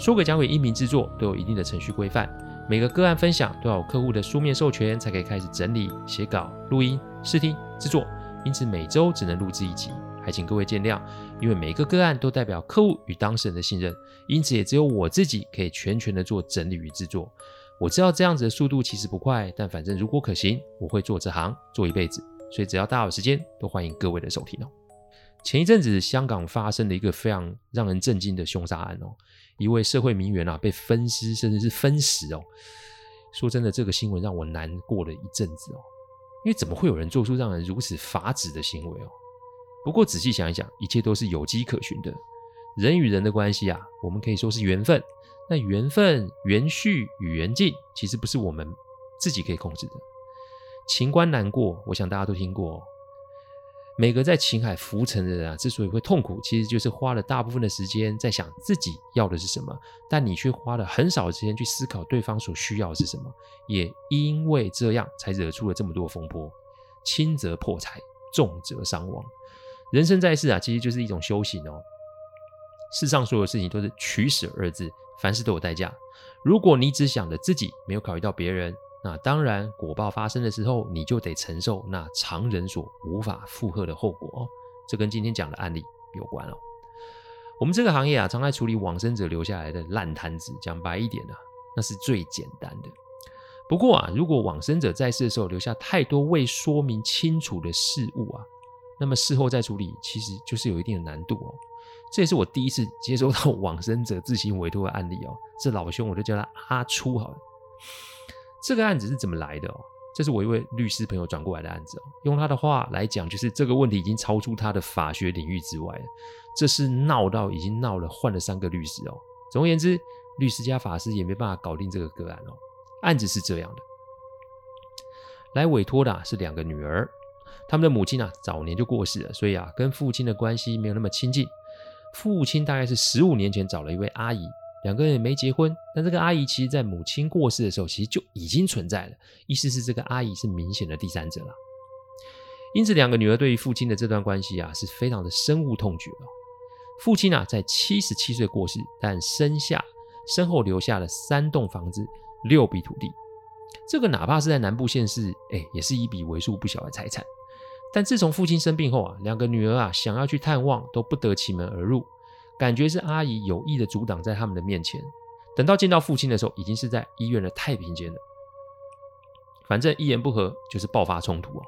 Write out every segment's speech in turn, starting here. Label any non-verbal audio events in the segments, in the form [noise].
说诡讲鬼音频制作都有一定的程序规范，每个个案分享都要有客户的书面授权，才可以开始整理、写稿、录音、试听、制作。因此每周只能录制一集，还请各位见谅。因为每个个案都代表客户与当事人的信任，因此也只有我自己可以全权的做整理与制作。我知道这样子的速度其实不快，但反正如果可行，我会做这行做一辈子。所以只要大家有时间，都欢迎各位的收听哦。前一阵子香港发生了一个非常让人震惊的凶杀案哦，一位社会名媛啊被分尸甚至是分食哦。说真的，这个新闻让我难过了一阵子哦，因为怎么会有人做出让人如此发指的行为哦？不过仔细想一想，一切都是有迹可循的。人与人的关系啊，我们可以说是缘分。那缘分、缘续与缘尽，其实不是我们自己可以控制的。情关难过，我想大家都听过。每个在情海浮沉的人啊，之所以会痛苦，其实就是花了大部分的时间在想自己要的是什么，但你却花了很少的时间去思考对方所需要的是什么。也因为这样，才惹出了这么多风波，轻则破财，重则伤亡。人生在世啊，其实就是一种修行哦。世上所有事情都是取舍二字。凡事都有代价。如果你只想着自己，没有考虑到别人，那当然果报发生的时候，你就得承受那常人所无法负荷的后果哦。这跟今天讲的案例有关哦。我们这个行业啊，常在处理往生者留下来的烂摊子。讲白一点啊，那是最简单的。不过啊，如果往生者在世的时候留下太多未说明清楚的事物啊，那么事后再处理，其实就是有一定的难度哦。这也是我第一次接收到 [laughs] 往生者自行委托的案例哦，这老兄我就叫他阿初好了。这个案子是怎么来的哦？这是我一位律师朋友转过来的案子。用他的话来讲，就是这个问题已经超出他的法学领域之外了。这是闹到已经闹了换了三个律师哦。总而言之，律师加法师也没办法搞定这个个案哦。案子是这样的，来委托的是两个女儿，他们的母亲啊早年就过世了，所以啊跟父亲的关系没有那么亲近。父亲大概是十五年前找了一位阿姨，两个人也没结婚，但这个阿姨其实在母亲过世的时候，其实就已经存在了。意思是这个阿姨是明显的第三者了。因此，两个女儿对于父亲的这段关系啊，是非常的深恶痛绝了。父亲啊，在七十七岁过世，但身下身后留下了三栋房子、六笔土地。这个哪怕是在南部县市，哎，也是一笔为数不小的财产。但自从父亲生病后啊，两个女儿啊想要去探望都不得其门而入，感觉是阿姨有意的阻挡在他们的面前。等到见到父亲的时候，已经是在医院的太平间了。反正一言不合就是爆发冲突哦，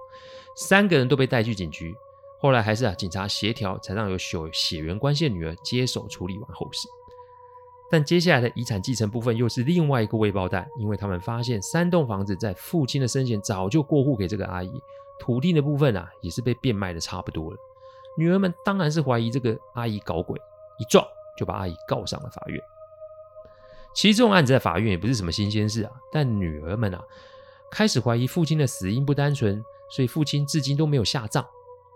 三个人都被带去警局。后来还是啊警察协调，才让有血血缘关系的女儿接手处理完后事。但接下来的遗产继承部分又是另外一个未爆弹，因为他们发现三栋房子在父亲的生前早就过户给这个阿姨。土地的部分啊，也是被变卖的差不多了。女儿们当然是怀疑这个阿姨搞鬼，一撞就把阿姨告上了法院。其实这种案子在法院也不是什么新鲜事啊，但女儿们啊开始怀疑父亲的死因不单纯，所以父亲至今都没有下葬。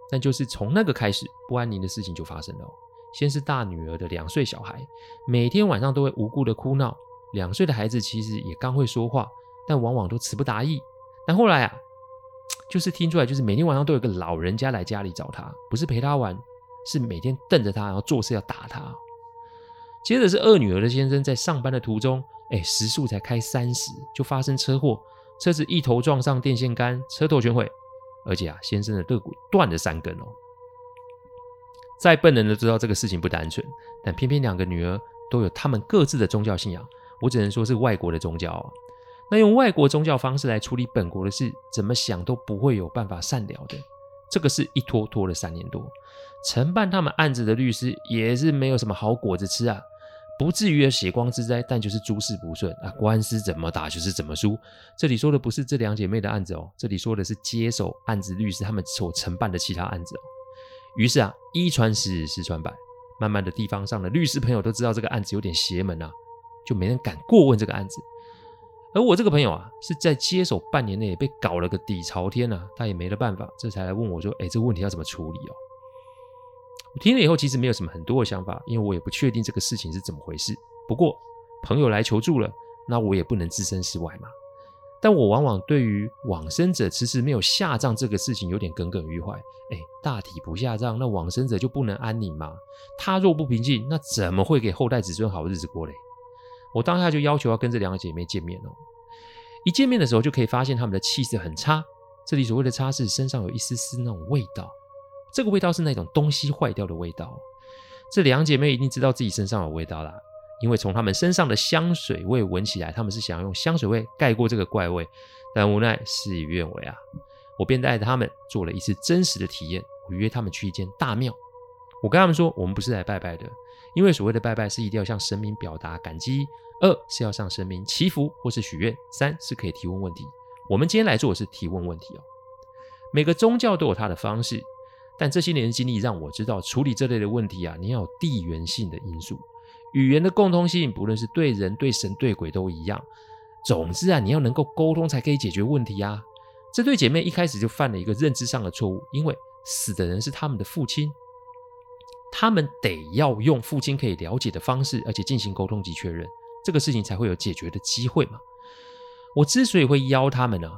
但就是从那个开始，不安宁的事情就发生了。先是大女儿的两岁小孩，每天晚上都会无故的哭闹。两岁的孩子其实也刚会说话，但往往都词不达意。但后来啊。[tsk] 就是听出来，就是每天晚上都有个老人家来家里找他，不是陪他玩，是每天瞪着他，然后做事要打他。接着是二女儿的先生在上班的途中，哎，时速才开三十，就发生车祸，车子一头撞上电线杆，车头全毁，而且啊，先生的肋骨断了三根哦。再笨的人都知道这个事情不单纯，但偏偏两个女儿都有他们各自的宗教信仰，我只能说是外国的宗教啊。那用外国宗教方式来处理本国的事，怎么想都不会有办法善了的。这个事一拖拖了三年多，承办他们案子的律师也是没有什么好果子吃啊，不至于血光之灾，但就是诸事不顺啊，官司怎么打就是怎么输。这里说的不是这两姐妹的案子哦，这里说的是接手案子律师他们所承办的其他案子哦。于是啊，一传十，十传百，慢慢的地方上的律师朋友都知道这个案子有点邪门啊，就没人敢过问这个案子。而我这个朋友啊，是在接手半年内被搞了个底朝天啊，他也没了办法，这才来问我说：“哎，这个问题要怎么处理哦？”我听了以后，其实没有什么很多的想法，因为我也不确定这个事情是怎么回事。不过朋友来求助了，那我也不能置身事外嘛。但我往往对于往生者迟迟没有下葬这个事情有点耿耿于怀。哎，大体不下葬，那往生者就不能安宁吗？他若不平静，那怎么会给后代子孙好日子过嘞？我当下就要求要跟这两个姐妹见面哦。一见面的时候就可以发现她们的气色很差。这里所谓的差是身上有一丝丝那种味道，这个味道是那种东西坏掉的味道。这两姐妹一定知道自己身上有味道啦，因为从她们身上的香水味闻起来，她们是想要用香水味盖过这个怪味，但无奈事与愿违啊。我便带着她们做了一次真实的体验。我约她们去一间大庙，我跟她们说，我们不是来拜拜的，因为所谓的拜拜是一定要向神明表达感激。二是要向神明祈福或是许愿，三是可以提问问题。我们今天来做的是提问问题哦。每个宗教都有它的方式，但这些年的经历让我知道，处理这类的问题啊，你要有地缘性的因素，语言的共通性，不论是对人、对神、对鬼都一样。总之啊，你要能够沟通才可以解决问题啊。这对姐妹一开始就犯了一个认知上的错误，因为死的人是他们的父亲，他们得要用父亲可以了解的方式，而且进行沟通及确认。这个事情才会有解决的机会嘛。我之所以会邀他们呢，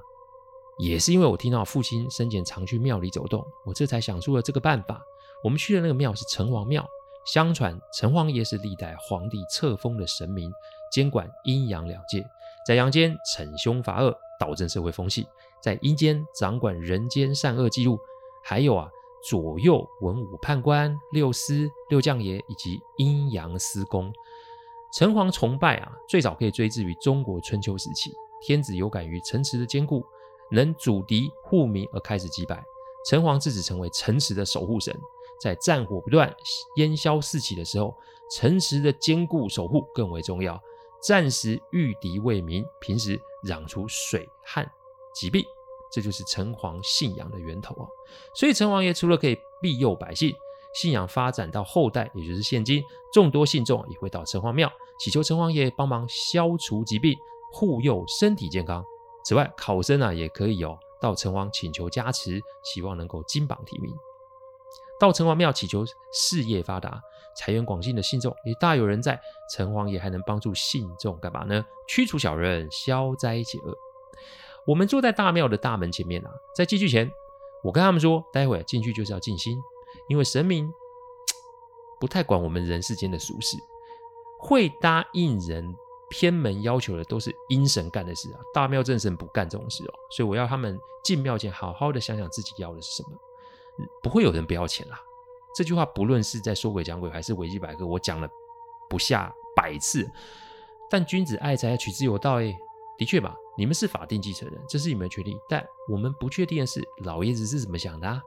也是因为我听到父亲生前常去庙里走动，我这才想出了这个办法。我们去的那个庙是城隍庙，相传城隍爷是历代皇帝册封的神明，监管阴阳两界，在阳间惩凶罚恶，导正社会风气；在阴间掌管人间善恶记录，还有啊左右文武判官、六司、六将爷以及阴阳司公。城隍崇拜啊，最早可以追至于中国春秋时期。天子有感于城池的坚固，能阻敌护民而开始祭拜城隍，自此成为城池的守护神。在战火不断、烟硝四起的时候，城池的坚固守护更为重要。战时御敌为民，平时攘除水旱疾病，这就是城隍信仰的源头啊。所以城隍爷除了可以庇佑百姓，信仰发展到后代，也就是现今，众多信众也会到城隍庙祈求城隍爷帮忙消除疾病，护佑身体健康。此外，考生啊也可以哦到城隍请求加持，希望能够金榜题名。到城隍庙祈求事业发达、财源广进的信众也大有人在。城隍爷还能帮助信众干嘛呢？驱除小人，消灾解厄。我们坐在大庙的大门前面啊，在进去前，我跟他们说，待会进去就是要静心。因为神明不太管我们人世间的俗事，会答应人偏门要求的都是阴神干的事啊，大庙正神不干这种事哦。所以我要他们进庙前好好的想想自己要的是什么，不会有人不要钱啦。这句话不论是在说鬼讲鬼还是维基百科，我讲了不下百次。但君子爱财，取之有道。哎，的确吧，你们是法定继承人，这是你们的权利。但我们不确定的是，老爷子是怎么想的？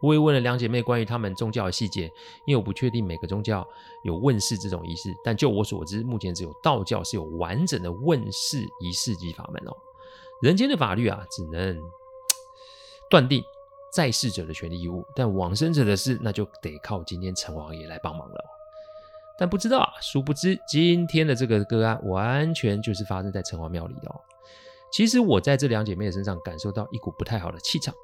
我也问了两姐妹关于她们宗教的细节，因为我不确定每个宗教有问事这种仪式，但就我所知，目前只有道教是有完整的问事仪式及法门哦。人间的法律啊，只能 [tsk] 断定在世者的权利义务，但往生者的事，那就得靠今天城隍爷来帮忙了。但不知道啊，殊不知今天的这个个案，完全就是发生在城隍庙里的。其实我在这两姐妹身上感受到一股不太好的气场。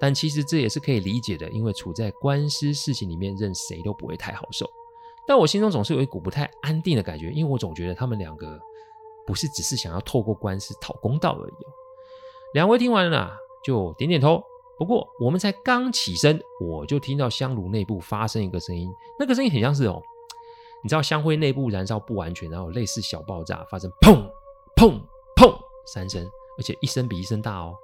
但其实这也是可以理解的，因为处在官司事情里面，任谁都不会太好受。但我心中总是有一股不太安定的感觉，因为我总觉得他们两个不是只是想要透过官司讨公道而已哦。两位听完了就点点头。不过我们才刚起身，我就听到香炉内部发生一个声音，那个声音很像是哦，你知道香灰内部燃烧不完全，然后类似小爆炸，发生砰砰砰三声，而且一声比一声大哦。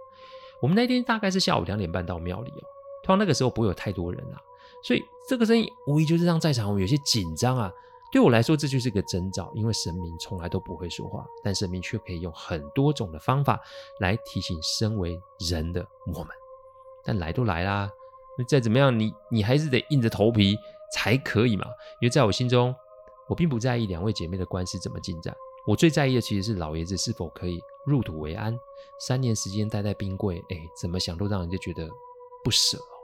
我们那天大概是下午两点半到庙里哦，通常那个时候不会有太多人啊，所以这个声音无疑就是让在场我们有些紧张啊。对我来说，这就是个征兆，因为神明从来都不会说话，但神明却可以用很多种的方法来提醒身为人的我们。但来都来啦，那再怎么样，你你还是得硬着头皮才可以嘛。因为在我心中，我并不在意两位姐妹的官司怎么进展。我最在意的其实是老爷子是否可以入土为安。三年时间待在冰柜，哎，怎么想都让人家觉得不舍哦。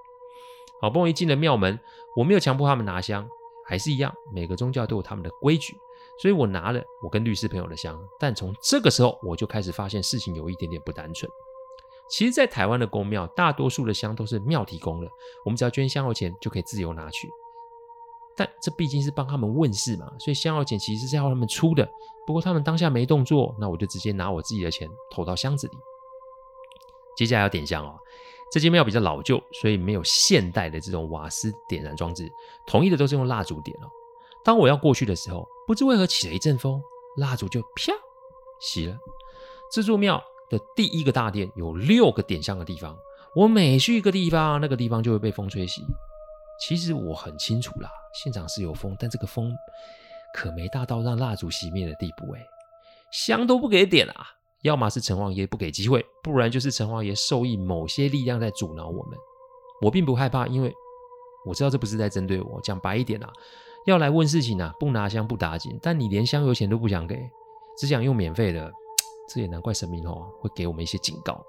好不容易进了庙门，我没有强迫他们拿香，还是一样，每个宗教都有他们的规矩。所以我拿了我跟律师朋友的香，但从这个时候我就开始发现事情有一点点不单纯。其实，在台湾的宫庙，大多数的香都是庙提供的，我们只要捐香油钱就可以自由拿取。但这毕竟是帮他们问事嘛，所以香油钱其实是要他们出的。不过他们当下没动作，那我就直接拿我自己的钱投到箱子里。接下来要点香哦，这间庙比较老旧，所以没有现代的这种瓦斯点燃装置，统一的都是用蜡烛点哦。当我要过去的时候，不知为何起了一阵风，蜡烛就啪熄了。这座庙的第一个大殿有六个点香的地方，我每去一个地方，那个地方就会被风吹熄。其实我很清楚啦，现场是有风，但这个风可没大到让蜡烛熄灭的地步哎，香都不给点啊！要么是城隍爷不给机会，不然就是城隍爷授意某些力量在阻挠我们。我并不害怕，因为我知道这不是在针对我。讲白一点啊，要来问事情啊，不拿香不打紧，但你连香油钱都不想给，只想用免费的。这也难怪神明哦会给我们一些警告。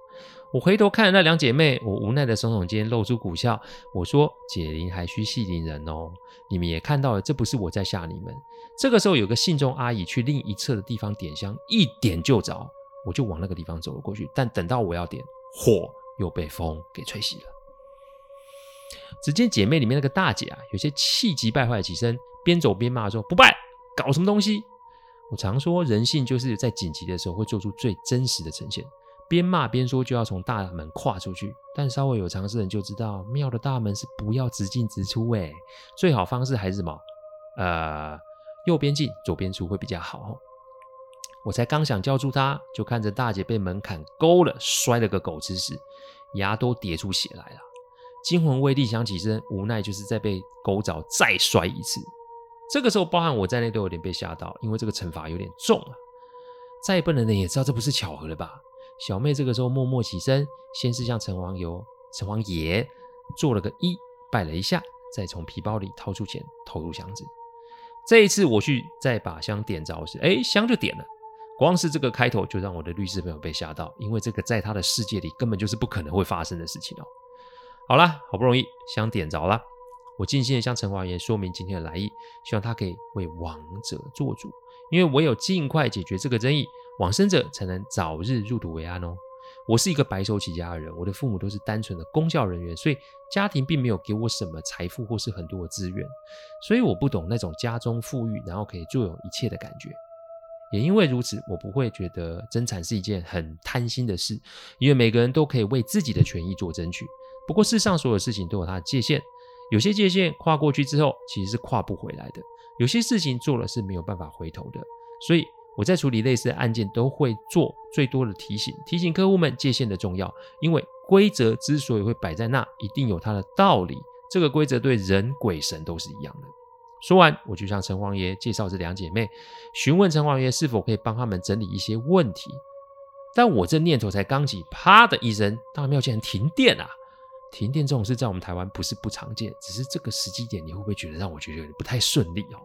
我回头看那两姐妹，我无奈的耸耸肩，露出苦笑。我说：“解铃还须系铃人哦，你们也看到了，这不是我在吓你们。”这个时候，有个信众阿姨去另一侧的地方点香，一点就着，我就往那个地方走了过去。但等到我要点，火又被风给吹熄了。只见姐妹里面那个大姐啊，有些气急败坏起身，边走边骂说：“不拜，搞什么东西？”我常说，人性就是在紧急的时候会做出最真实的呈现。边骂边说，就要从大门跨出去。但稍微有常识的人就知道，庙的大门是不要直进直出。哎，最好方式还是什么？呃，右边进，左边出会比较好。我才刚想叫住她，就看着大姐被门槛勾了，摔了个狗吃屎，牙都跌出血来了。惊魂未定，想起身，无奈就是再被狗爪，再摔一次。这个时候，包含我在内都有点被吓到，因为这个惩罚有点重啊。再笨的人也知道这不是巧合了吧？小妹这个时候默默起身，先是向城隍爷、城隍爷做了个揖，拜了一下，再从皮包里掏出钱投入箱子。这一次我去再把香点着时，哎，香就点了。光是这个开头就让我的律师朋友被吓到，因为这个在他的世界里根本就是不可能会发生的事情哦。好啦，好不容易香点着了。我尽心的向城隍爷说明今天的来意，希望他可以为亡者做主，因为唯有尽快解决这个争议，往生者才能早日入土为安哦。我是一个白手起家的人，我的父母都是单纯的公教人员，所以家庭并没有给我什么财富或是很多的资源，所以我不懂那种家中富裕然后可以坐拥一切的感觉。也因为如此，我不会觉得争产是一件很贪心的事，因为每个人都可以为自己的权益做争取。不过世上所有事情都有它的界限。有些界限跨过去之后，其实是跨不回来的。有些事情做了是没有办法回头的。所以我在处理类似的案件，都会做最多的提醒，提醒客户们界限的重要。因为规则之所以会摆在那，一定有它的道理。这个规则对人鬼神都是一样的。说完，我就向城隍爷介绍这两姐妹，询问城隍爷是否可以帮他们整理一些问题。但我这念头才刚起，啪的一声，大庙竟然停电了啊！停电这种事在我们台湾不是不常见，只是这个时机点，你会不会觉得让我觉得有点不太顺利哦？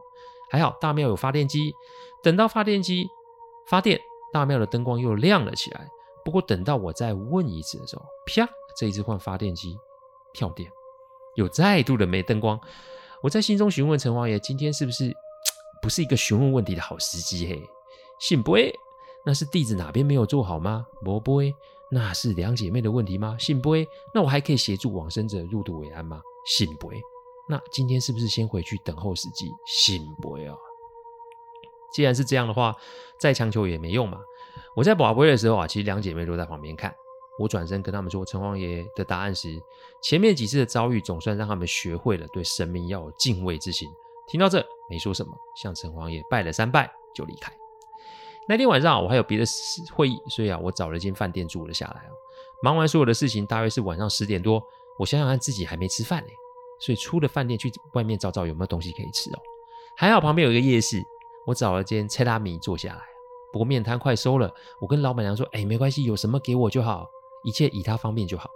还好大庙有发电机，等到发电机发电，大庙的灯光又亮了起来。不过等到我再问一次的时候，啪，这一次换发电机跳电，又再度的没灯光。我在心中询问城隍爷，今天是不是不是一个询问问题的好时机？嘿，信不？那是弟子哪边没有做好吗？不不。那是两姐妹的问题吗？信不？那我还可以协助往生者入土为安吗？信不？那今天是不是先回去等候时机？信不？啊！既然是这样的话，再强求也没用嘛。我在跋杯的时候啊，其实两姐妹都在旁边看。我转身跟他们说城隍爷的答案时，前面几次的遭遇总算让他们学会了对神明要有敬畏之心。听到这，没说什么，向城隍爷拜了三拜就离开。那天晚上我还有别的会议，所以啊，我找了间饭店住了下来。忙完所有的事情，大约是晚上十点多。我想想看自己还没吃饭呢，所以出了饭店去外面找找有没有东西可以吃哦。还好旁边有一个夜市，我找了间切拉米坐下来。不过面摊快收了，我跟老板娘说：“哎，没关系，有什么给我就好，一切以她方便就好。”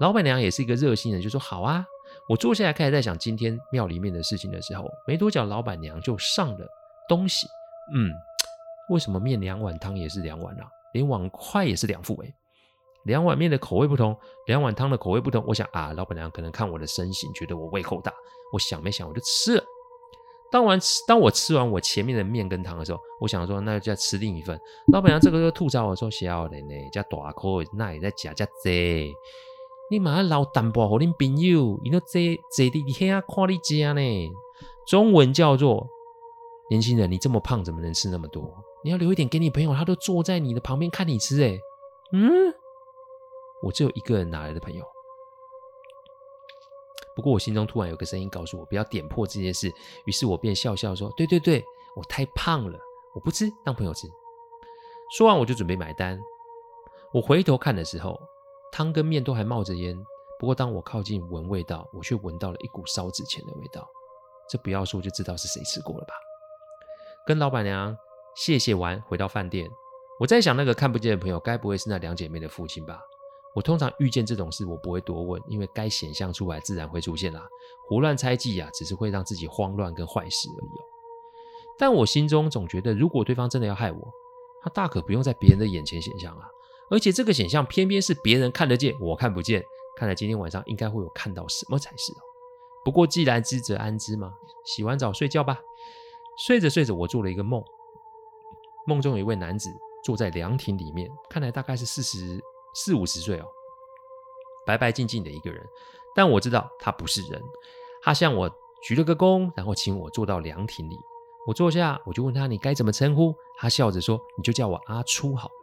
老板娘也是一个热心人，就说：“好啊。”我坐下来开始在想今天庙里面的事情的时候，没多久老板娘就上了东西，嗯。为什么面两碗，汤也是两碗啊？连碗筷也是两副诶。两碗面的口味不同，两碗汤的口味不同。我想啊，老板娘可能看我的身形，觉得我胃口大。我想没想，我就吃了。当完吃，当我吃完我前面的面跟汤的时候，我想说，那就再吃另一份。老板娘这个时候吐槽我说：“小人呢，加大口，那也在加加这。你马上捞淡薄和恁朋友，你都这这的天啊，看你家呢。”中文叫做“年轻人，你这么胖，怎么能吃那么多？你要留一点给你朋友，他都坐在你的旁边看你吃。”哎，嗯，我只有一个人哪来的朋友？不过我心中突然有个声音告诉我不要点破这件事，于是我便笑笑说：“对对对，我太胖了，我不吃，当朋友吃。”说完我就准备买单。我回头看的时候，汤跟面都还冒着烟。不过当我靠近闻味道，我却闻到了一股烧纸钱的味道。这不要说就知道是谁吃过了吧？跟老板娘谢谢完，回到饭店，我在想那个看不见的朋友，该不会是那两姐妹的父亲吧？我通常遇见这种事，我不会多问，因为该显象出来自然会出现啦。胡乱猜忌啊，只是会让自己慌乱跟坏事而已。但我心中总觉得，如果对方真的要害我，他大可不用在别人的眼前显象啊。而且这个显象偏偏是别人看得见，我看不见。看来今天晚上应该会有看到什么才是哦。不过既然知则安之嘛，洗完澡睡觉吧。睡着睡着，我做了一个梦，梦中有一位男子坐在凉亭里面，看来大概是四十。四五十岁哦，白白净净的一个人，但我知道他不是人。他向我鞠了个躬，然后请我坐到凉亭里。我坐下，我就问他：“你该怎么称呼？”他笑着说：“你就叫我阿初好了。”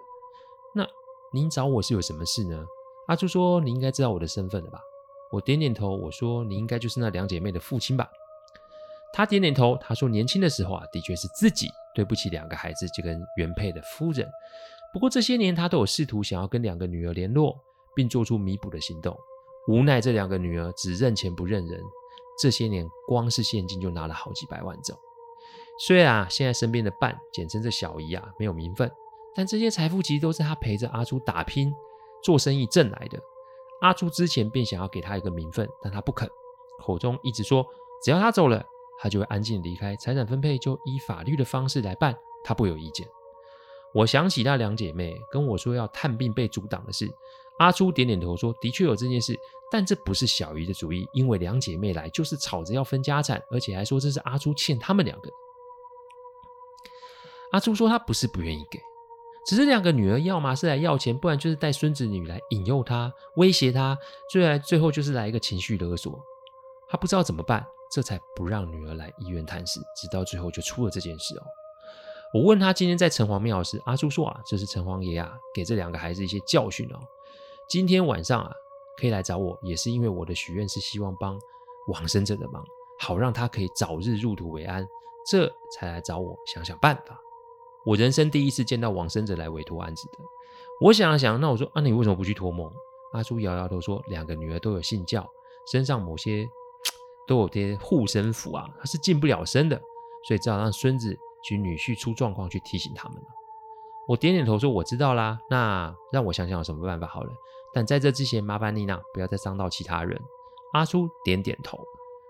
那您找我是有什么事呢？阿初说：“你应该知道我的身份了吧？”我点点头，我说：“你应该就是那两姐妹的父亲吧？”他点点头，他说：“年轻的时候啊，的确是自己对不起两个孩子，就跟原配的夫人。”不过这些年，他都有试图想要跟两个女儿联络，并做出弥补的行动。无奈这两个女儿只认钱不认人，这些年光是现金就拿了好几百万走。虽然啊，现在身边的伴，简称这小姨啊，没有名分，但这些财富其实都是他陪着阿朱打拼做生意挣来的。阿朱之前便想要给他一个名分，但他不肯，口中一直说只要他走了，他就会安静离开，财产分配就依法律的方式来办，他不有意见。我想起那两姐妹跟我说要探病被阻挡的事，阿初点点头说：“的确有这件事，但这不是小姨的主意，因为两姐妹来就是吵着要分家产，而且还说这是阿初欠他们两个。”阿初说他不是不愿意给，只是两个女儿要么是来要钱，不然就是带孙子女来引诱他、威胁他，最来最后就是来一个情绪勒索。他不知道怎么办，这才不让女儿来医院探视，直到最后就出了这件事哦。我问他今天在城隍庙时，阿叔说啊，这是城隍爷啊，给这两个孩子一些教训哦。今天晚上啊，可以来找我，也是因为我的许愿是希望帮往生者的忙，好让他可以早日入土为安，这才来找我想想办法。我人生第一次见到往生者来委托案子的，我想了想，那我说啊，你为什么不去托梦？阿叔摇摇头说，两个女儿都有信教，身上某些都有些护身符啊，他是进不了身的，所以只好让孙子。及女婿出状况去提醒他们了。我点点头说：“我知道啦，那让我想想有什么办法好了。但在这之前，麻烦你呢，不要再伤到其他人。”阿叔点点头，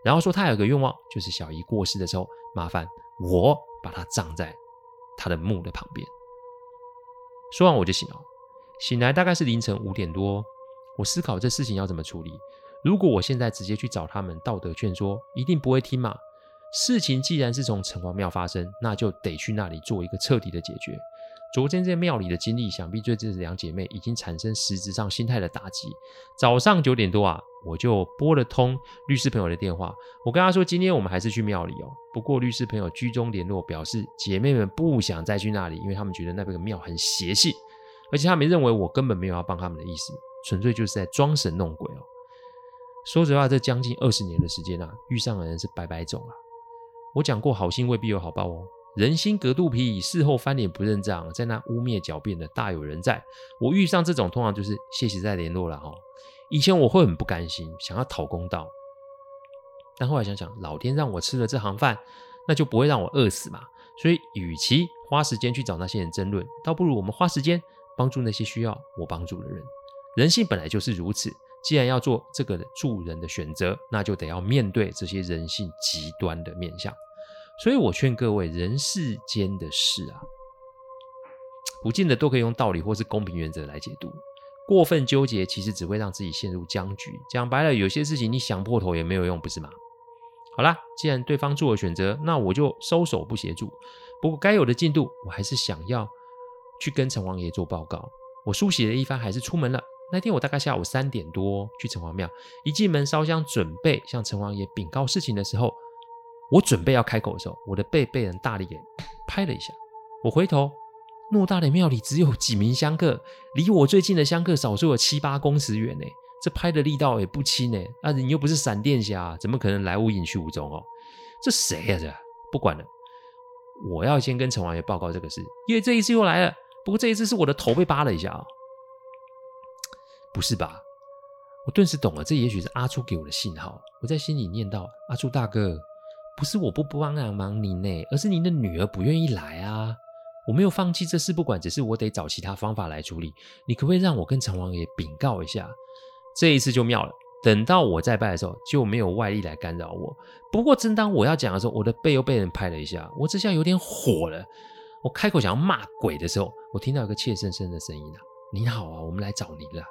然后说：“他有个愿望，就是小姨过世的时候，麻烦我把她葬在他的墓的旁边。”说完我就醒了，醒来大概是凌晨五点多。我思考这事情要怎么处理。如果我现在直接去找他们，道德劝说一定不会听嘛。事情既然是从城隍庙发生，那就得去那里做一个彻底的解决。昨天在庙里的经历，想必对这两姐妹已经产生实质上心态的打击。早上九点多啊，我就拨了通律师朋友的电话，我跟他说，今天我们还是去庙里哦。不过律师朋友居中联络，表示姐妹们不想再去那里，因为他们觉得那边的庙很邪气，而且他们认为我根本没有要帮他们的意思，纯粹就是在装神弄鬼。说实话，这将近二十年的时间啊，遇上的人是百百种啊。我讲过，好心未必有好报哦。人心隔肚皮，事后翻脸不认账，在那污蔑狡辩的大有人在。我遇上这种，通常就是谢谢再联络了哈。以前我会很不甘心，想要讨公道，但后来想想，老天让我吃了这行饭，那就不会让我饿死嘛。所以，与其花时间去找那些人争论，倒不如我们花时间帮助那些需要我帮助的人。人性本来就是如此。既然要做这个助人的选择，那就得要面对这些人性极端的面相。所以我劝各位，人世间的事啊，不见得都可以用道理或是公平原则来解读。过分纠结，其实只会让自己陷入僵局。讲白了，有些事情你想破头也没有用，不是吗？好啦，既然对方做了选择，那我就收手不协助。不过该有的进度，我还是想要去跟城隍爷做报告。我梳洗了一番，还是出门了。那天我大概下午三点多去城隍庙，一进门烧香准备向城隍爷禀告事情的时候，我准备要开口的时候，我的背被人大力给拍了一下。我回头，偌大的庙里只有几名香客，离我最近的香客少说有七八公尺远呢。这拍的力道也不轻呢。啊，你又不是闪电侠，怎么可能来无影去无踪哦？这谁呀？这不管了，我要先跟城隍爷报告这个事，因为这一次又来了。不过这一次是我的头被扒了一下哦。不是吧？我顿时懂了，这也许是阿初给我的信号。我在心里念道：“阿初大哥，不是我不帮忙您呢，而是您的女儿不愿意来啊。我没有放弃这事不管，只是我得找其他方法来处理。你可不可以让我跟城隍爷禀告一下？这一次就妙了。等到我再拜的时候，就没有外力来干扰我。不过正当我要讲的时候，我的背又被人拍了一下，我这下有点火了。我开口想要骂鬼的时候，我听到一个怯生生的声音啊：‘你好啊，我们来找您了。’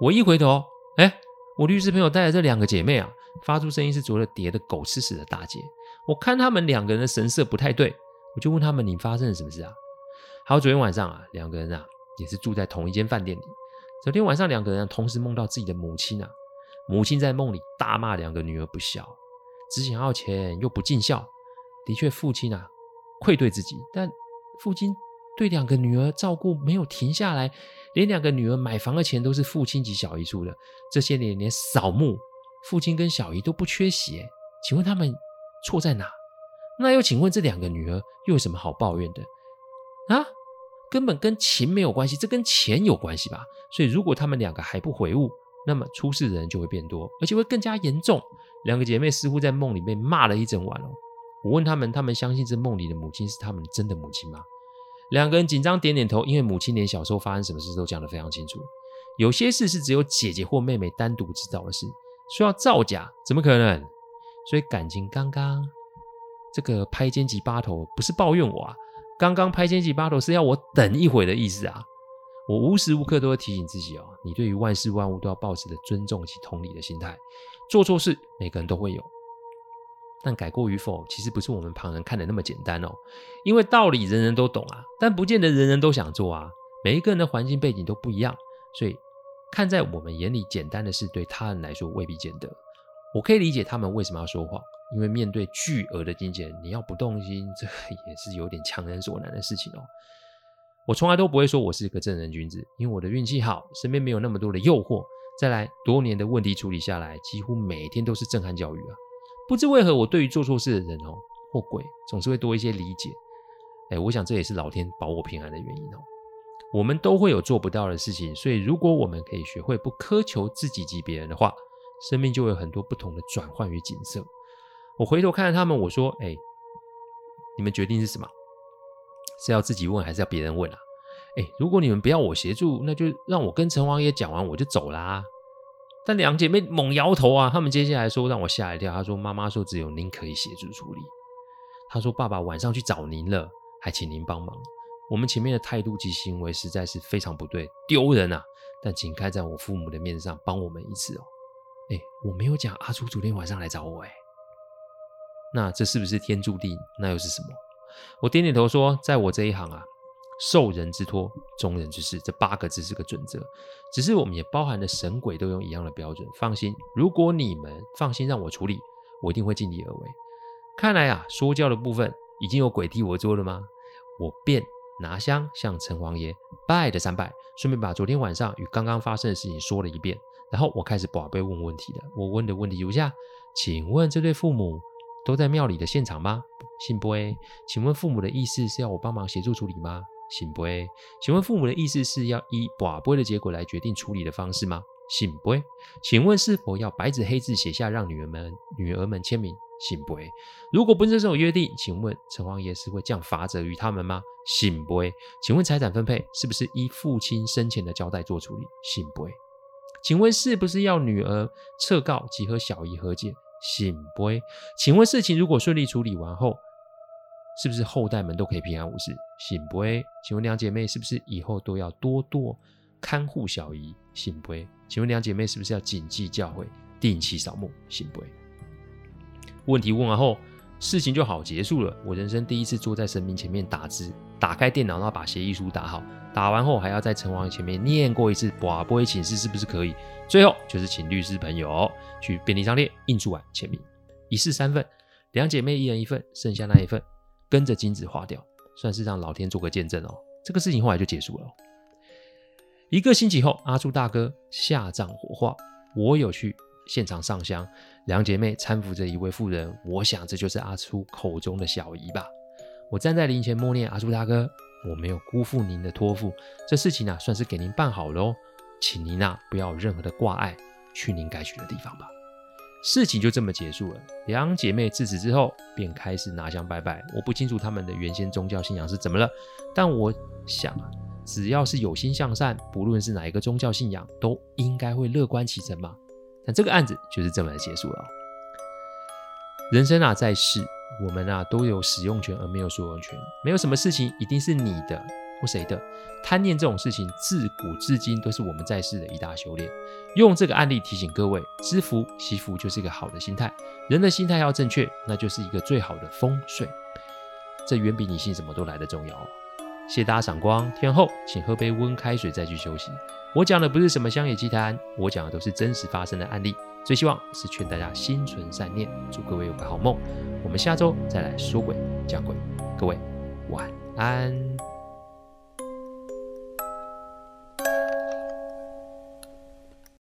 我一回头，哎，我律师朋友带的这两个姐妹啊，发出声音是着了蝶的狗吃屎的大姐。我看他们两个人的神色不太对，我就问他们：“你发生了什么事啊？”还有昨天晚上啊，两个人啊也是住在同一间饭店里。昨天晚上两个人同时梦到自己的母亲啊，母亲在梦里大骂两个女儿不孝，只想要钱又不尽孝。的确，父亲啊愧对自己，但父亲对两个女儿照顾没有停下来。连两个女儿买房的钱都是父亲及小姨出的，这些年连扫墓，父亲跟小姨都不缺席。请问他们错在哪？那又请问这两个女儿又有什么好抱怨的？啊，根本跟情没有关系，这跟钱有关系吧？所以如果他们两个还不悔悟，那么出事的人就会变多，而且会更加严重。两个姐妹似乎在梦里被骂了一整晚哦。我问他们，他们相信这梦里的母亲是他们真的母亲吗？两个人紧张点点头，因为母亲连小时候发生什么事都讲得非常清楚。有些事是只有姐姐或妹妹单独知道的事，说要造假怎么可能？所以感情刚刚这个拍肩及八头不是抱怨我啊，刚刚拍肩及八头是要我等一会的意思啊。我无时无刻都会提醒自己哦，你对于万事万物都要保持着尊重及同理的心态。做错事每个人都会有。但改过与否，其实不是我们旁人看的那么简单哦。因为道理人人都懂啊，但不见得人人都想做啊。每一个人的环境背景都不一样，所以看在我们眼里简单的事，对他人来说未必见得。我可以理解他们为什么要说谎，因为面对巨额的金钱，你要不动心，这也是有点强人所难的事情哦。我从来都不会说我是一个正人君子，因为我的运气好，身边没有那么多的诱惑。再来，多年的问题处理下来，几乎每天都是震撼教育啊。不知为何，我对于做错事的人哦或鬼，总是会多一些理解。哎，我想这也是老天保我平安的原因哦。我们都会有做不到的事情，所以如果我们可以学会不苛求自己及别人的话，生命就会有很多不同的转换与景色。我回头看看他们，我说：“哎，你们决定是什么？是要自己问，还是要别人问啊？”哎，如果你们不要我协助，那就让我跟城隍爷讲完，我就走啦。但两姐妹猛摇头啊！他们接下来说让我吓一跳。她说：“妈妈说只有您可以协助处理。”她说：“爸爸晚上去找您了，还请您帮忙。我们前面的态度及行为实在是非常不对，丢人啊！但请开在我父母的面上帮我们一次哦。”哎，我没有讲阿朱昨天晚上来找我哎。那这是不是天注定？那又是什么？我点点头说：“在我这一行啊。”受人之托，忠人之事，这八个字是个准则。只是我们也包含了神鬼都用一样的标准。放心，如果你们放心让我处理，我一定会尽力而为。看来啊，说教的部分已经有鬼替我做了吗？我便拿香向城隍爷拜了三拜，顺便把昨天晚上与刚刚发生的事情说了一遍。然后我开始宝贝问问题了。我问的问题如下：请问这对父母都在庙里的现场吗？信不？请问父母的意思是要我帮忙协助处理吗？信不？请问父母的意思是要依寡杯的结果来决定处理的方式吗？信不？请问是否要白纸黑字写下让女儿们女儿们签名？信不？如果不是这种约定，请问城隍爷是会降罚则于他们吗？信不？请问财产分配是不是依父亲生前的交代做处理？信不？请问是不是要女儿撤告及和小姨和解？信不？请问事情如果顺利处理完后，是不是后代们都可以平安无事？信不？请问两姐妹是不是以后都要多多看护小姨？信不？请问两姐妹是不是要谨记教诲，定期扫墓？信不？问题问完后，事情就好结束了。我人生第一次坐在神明前面打字，打开电脑，然后把协议书打好。打完后还要在城隍前面念过一次，寡，不会请示是不是可以？最后就是请律师朋友去便利商店印出来签名，一式三份，两姐妹一人一份，剩下那一份跟着金子花掉，算是让老天做个见证哦。这个事情后来就结束了。一个星期后，阿朱大哥下葬火化，我有去现场上香，两姐妹搀扶着一位妇人，我想这就是阿初口中的小姨吧。我站在灵前默念阿朱大哥。我没有辜负您的托付，这事情啊算是给您办好了哦，请您啊不要有任何的挂碍，去您该去的地方吧。事情就这么结束了。两姐妹自此之后便开始拿香拜拜。我不清楚她们的原先宗教信仰是怎么了，但我想啊，只要是有心向善，不论是哪一个宗教信仰，都应该会乐观其成嘛。但这个案子就是这么的结束了。人生啊在世。我们啊都有使用权而没有所有权，没有什么事情一定是你的或谁的。贪念这种事情，自古至今都是我们在世的一大修炼。用这个案例提醒各位，知福惜福就是一个好的心态。人的心态要正确，那就是一个最好的风水。这远比你信什么都来得重要。谢谢大家赏光，天后请喝杯温开水再去休息。我讲的不是什么乡野奇谈，我讲的都是真实发生的案例。最希望是劝大家心存善念，祝各位有个好梦。我们下周再来说鬼讲鬼，各位晚安。